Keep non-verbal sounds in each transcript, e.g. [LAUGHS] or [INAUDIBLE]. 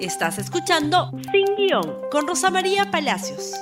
Estás escuchando Sin Guión con Rosa María Palacios.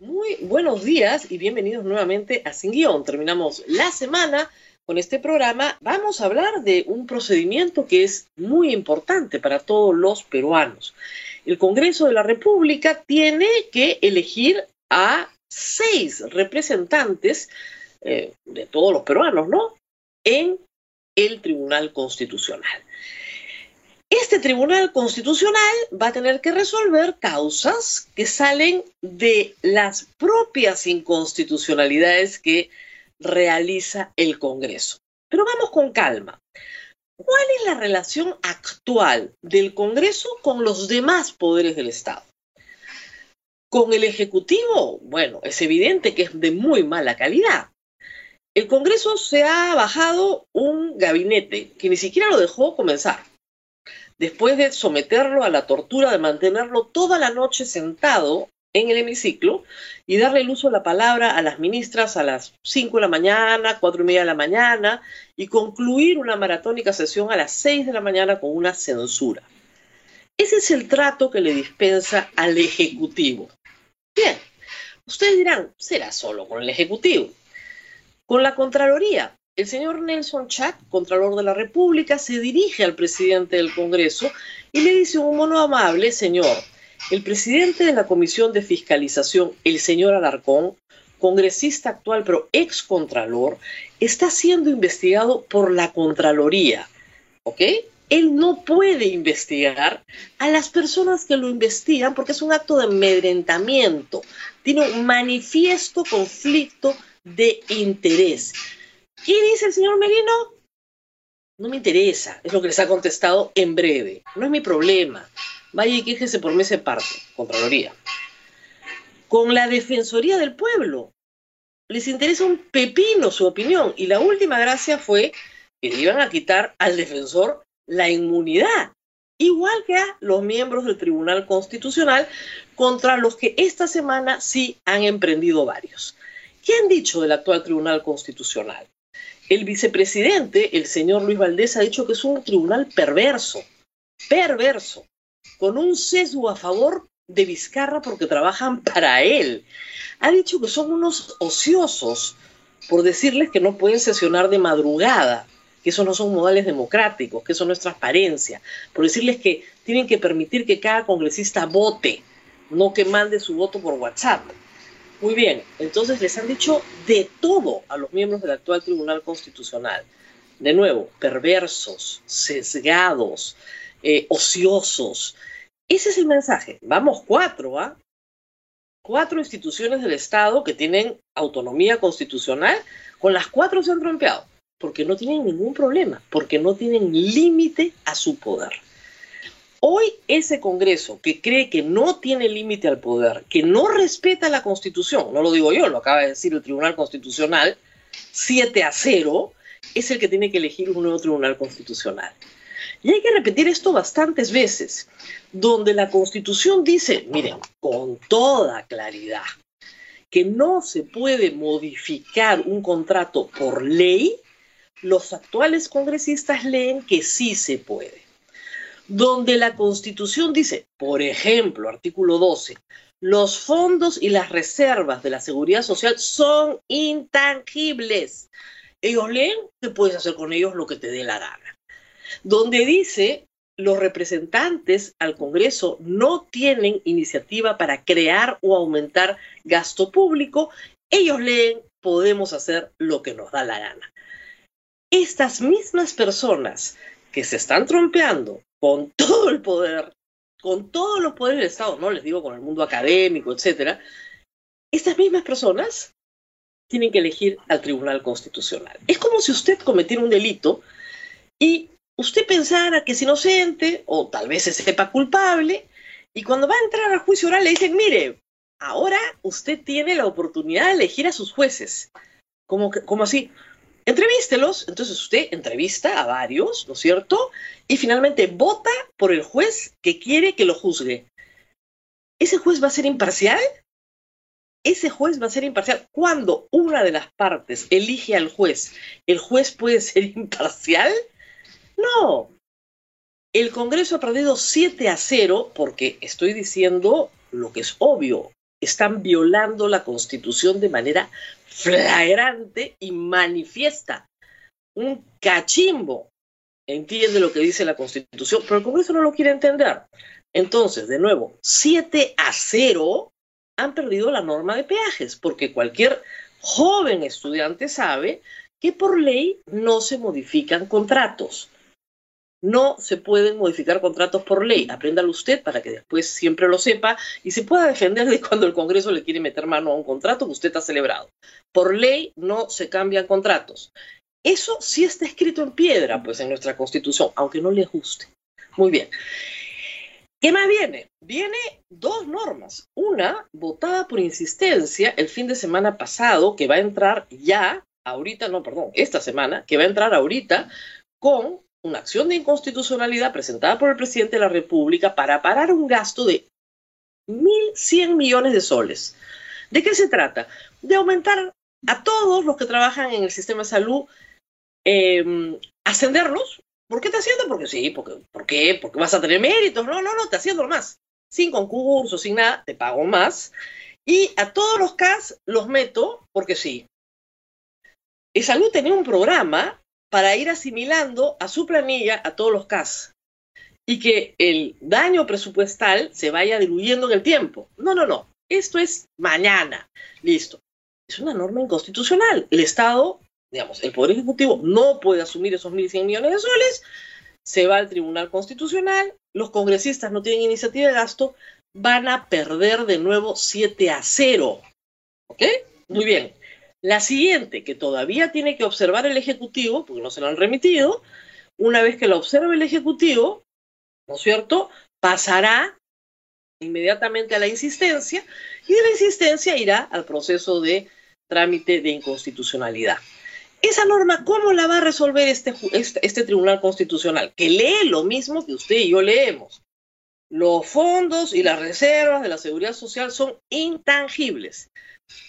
Muy buenos días y bienvenidos nuevamente a Sin Guión. Terminamos la semana con este programa. Vamos a hablar de un procedimiento que es muy importante para todos los peruanos. El Congreso de la República tiene que elegir a seis representantes eh, de todos los peruanos, ¿no? En el Tribunal Constitucional. Este Tribunal Constitucional va a tener que resolver causas que salen de las propias inconstitucionalidades que realiza el Congreso. Pero vamos con calma. ¿Cuál es la relación actual del Congreso con los demás poderes del Estado? Con el Ejecutivo, bueno, es evidente que es de muy mala calidad. El Congreso se ha bajado un gabinete que ni siquiera lo dejó comenzar después de someterlo a la tortura de mantenerlo toda la noche sentado en el hemiciclo y darle el uso de la palabra a las ministras a las 5 de la mañana, 4 y media de la mañana y concluir una maratónica sesión a las 6 de la mañana con una censura. Ese es el trato que le dispensa al Ejecutivo. Bien, ustedes dirán, será solo con el Ejecutivo. Con la Contraloría, el señor Nelson Chac, Contralor de la República, se dirige al presidente del Congreso y le dice un mono amable, señor, el presidente de la Comisión de Fiscalización, el señor Alarcón, congresista actual pero ex contralor, está siendo investigado por la Contraloría. ¿Ok? Él no puede investigar a las personas que lo investigan porque es un acto de amedrentamiento. Tiene un manifiesto conflicto de interés. ¿Qué dice el señor Merino? No me interesa, es lo que les ha contestado en breve. No es mi problema. Vaya y quéjese por mesa parte, Contraloría. Con la Defensoría del Pueblo. Les interesa un pepino su opinión. Y la última gracia fue que le iban a quitar al defensor la inmunidad. Igual que a los miembros del Tribunal Constitucional, contra los que esta semana sí han emprendido varios. ¿Qué han dicho del actual Tribunal Constitucional? El vicepresidente, el señor Luis Valdés, ha dicho que es un tribunal perverso, perverso, con un sesgo a favor de Vizcarra porque trabajan para él. Ha dicho que son unos ociosos por decirles que no pueden sesionar de madrugada, que eso no son modales democráticos, que eso no es transparencia, por decirles que tienen que permitir que cada congresista vote, no que mande su voto por WhatsApp. Muy bien, entonces les han dicho de todo a los miembros del actual Tribunal Constitucional. De nuevo, perversos, sesgados, eh, ociosos. Ese es el mensaje. Vamos cuatro, ¿ah? Cuatro instituciones del Estado que tienen autonomía constitucional, con las cuatro se han trompeado, porque no tienen ningún problema, porque no tienen límite a su poder. Hoy ese Congreso que cree que no tiene límite al poder, que no respeta la Constitución, no lo digo yo, lo acaba de decir el Tribunal Constitucional, 7 a 0, es el que tiene que elegir un nuevo Tribunal Constitucional. Y hay que repetir esto bastantes veces, donde la Constitución dice, miren, con toda claridad, que no se puede modificar un contrato por ley, los actuales congresistas leen que sí se puede donde la Constitución dice, por ejemplo, artículo 12, los fondos y las reservas de la seguridad social son intangibles. Ellos leen que puedes hacer con ellos lo que te dé la gana. Donde dice, los representantes al Congreso no tienen iniciativa para crear o aumentar gasto público, ellos leen, podemos hacer lo que nos da la gana. Estas mismas personas que se están trompeando con [LAUGHS] todo el poder, con todos los poderes del Estado, no les digo con el mundo académico, etcétera, estas mismas personas tienen que elegir al Tribunal Constitucional. Es como si usted cometiera un delito y usted pensara que es inocente o tal vez se sepa culpable y cuando va a entrar al juicio oral le dicen, mire, ahora usted tiene la oportunidad de elegir a sus jueces. Como, como así, Entrevístelos, entonces usted entrevista a varios, ¿no es cierto? Y finalmente vota por el juez que quiere que lo juzgue. ¿Ese juez va a ser imparcial? Ese juez va a ser imparcial. Cuando una de las partes elige al juez, ¿el juez puede ser [LAUGHS] imparcial? No. el Congreso ha perdido 7 a 0 porque estoy diciendo lo que es obvio. Están violando la Constitución de manera flagrante y manifiesta. Un cachimbo entiende lo que dice la Constitución, pero el Congreso no lo quiere entender. Entonces, de nuevo, 7 a 0 han perdido la norma de peajes, porque cualquier joven estudiante sabe que por ley no se modifican contratos. No se pueden modificar contratos por ley. Apréndalo usted para que después siempre lo sepa y se pueda defender de cuando el Congreso le quiere meter mano a un contrato que usted ha celebrado. Por ley no se cambian contratos. Eso sí está escrito en piedra, pues en nuestra Constitución, aunque no le guste. Muy bien. ¿Qué más viene? Viene dos normas. Una votada por insistencia el fin de semana pasado, que va a entrar ya, ahorita, no, perdón, esta semana, que va a entrar ahorita con una acción de inconstitucionalidad presentada por el presidente de la República para parar un gasto de 1.100 millones de soles. ¿De qué se trata? De aumentar a todos los que trabajan en el sistema de salud, eh, ascenderlos ¿Por qué te haciendo? Porque sí, porque, ¿por qué? Porque vas a tener méritos. No, no, no, te haciendo más. Sin concurso, sin nada, te pago más. Y a todos los CAS los meto porque sí. Y Salud tenía un programa para ir asimilando a su planilla a todos los CAS y que el daño presupuestal se vaya diluyendo en el tiempo. No, no, no. Esto es mañana. Listo. Es una norma inconstitucional. El Estado digamos, el Poder Ejecutivo no puede asumir esos 1.100 millones de soles, se va al Tribunal Constitucional, los congresistas no tienen iniciativa de gasto, van a perder de nuevo 7 a 0. ¿Ok? Muy bien. La siguiente, que todavía tiene que observar el Ejecutivo, porque no se lo han remitido, una vez que lo observe el Ejecutivo, ¿no es cierto? Pasará inmediatamente a la insistencia y de la insistencia irá al proceso de trámite de inconstitucionalidad. Esa norma, ¿cómo la va a resolver este, este, este, Tribunal Constitucional? Que lee lo mismo que usted y yo leemos. Los fondos y las reservas de la seguridad social son intangibles.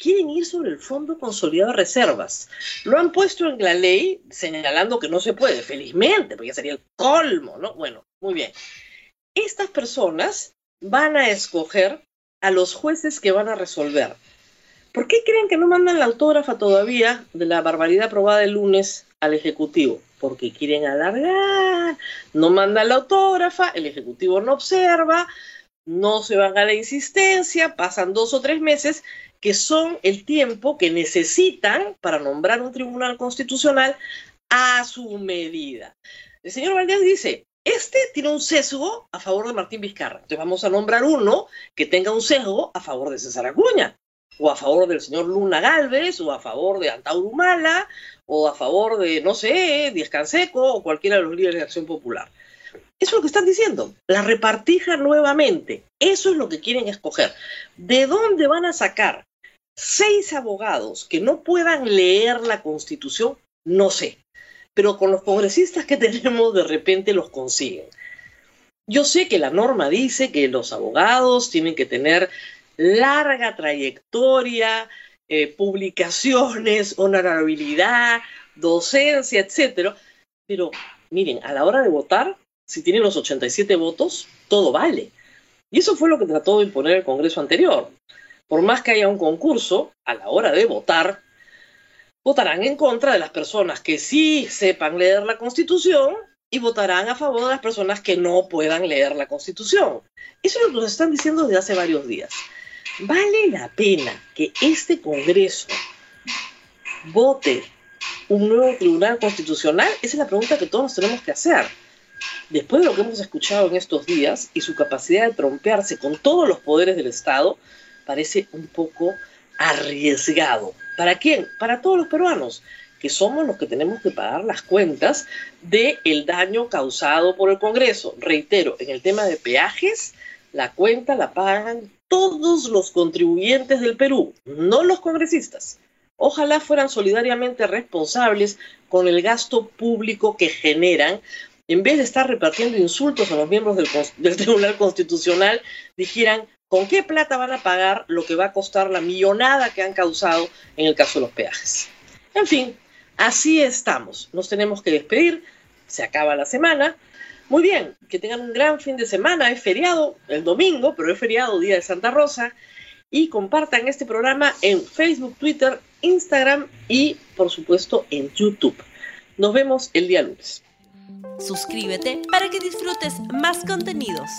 Quieren ir sobre el Fondo Consolidado de Reservas. Lo han puesto en la ley señalando que no se puede, felizmente, porque sería el colmo, ¿no? Bueno, muy bien. Estas personas van a escoger a los jueces que van a resolver ¿Por qué creen que no mandan la autógrafa todavía de la barbaridad aprobada el lunes al Ejecutivo? Porque quieren alargar, no mandan la autógrafa, el Ejecutivo no observa, no se van a la insistencia, pasan dos o tres meses, que son el tiempo que necesitan para nombrar un tribunal constitucional a su medida. El señor Valdés dice, este tiene un sesgo a favor de Martín Vizcarra. Entonces vamos a nombrar uno que tenga un sesgo a favor de César Acuña o a favor del señor Luna Galvez, o a favor de Antauro Humala, o a favor de, no sé, Díaz Canseco, o cualquiera de los líderes de Acción Popular. Eso es lo que están diciendo, la repartija nuevamente. Eso es lo que quieren escoger. ¿De dónde van a sacar seis abogados que no puedan leer la Constitución? No sé. Pero con los congresistas que [LAUGHS] tenemos, de repente los consiguen. Yo sé que la norma dice que los abogados tienen que tener larga trayectoria, eh, publicaciones, honorabilidad, docencia, etcétera. Pero miren, a la hora de votar, si tienen los 87 votos, todo vale. Y eso fue lo que trató de imponer el Congreso anterior. Por más que haya un concurso, a la hora de votar, votarán en contra de las personas que sí sepan leer la Constitución y votarán a favor de las personas que no puedan leer la Constitución. Eso es lo que nos están diciendo desde hace varios días. ¿Vale la pena que este Congreso vote un nuevo Tribunal Constitucional? Esa es la pregunta que todos tenemos que hacer. Después de lo que hemos escuchado en estos días y su capacidad de trompearse con todos los poderes del Estado, parece un poco arriesgado. ¿Para quién? Para todos los peruanos, que somos los que tenemos que pagar las cuentas del el daño causado por el Congreso. Reitero, en el tema de peajes, la cuenta la pagan todos los contribuyentes del Perú, no los congresistas. Ojalá fueran solidariamente responsables con el gasto público que generan, en vez de estar repartiendo insultos a los miembros del, Tribunal Constitucional, dijeran con qué plata van a pagar lo que va a costar la millonada que han causado en el caso de los peajes. En fin, así estamos. Nos tenemos que despedir. Se acaba la semana. Muy bien, que tengan un gran fin de semana, es feriado el domingo, pero es feriado Día de Santa Rosa, y compartan este programa en Facebook, Twitter, Instagram y por supuesto en YouTube. Nos vemos el día lunes. Suscríbete para que disfrutes más contenidos.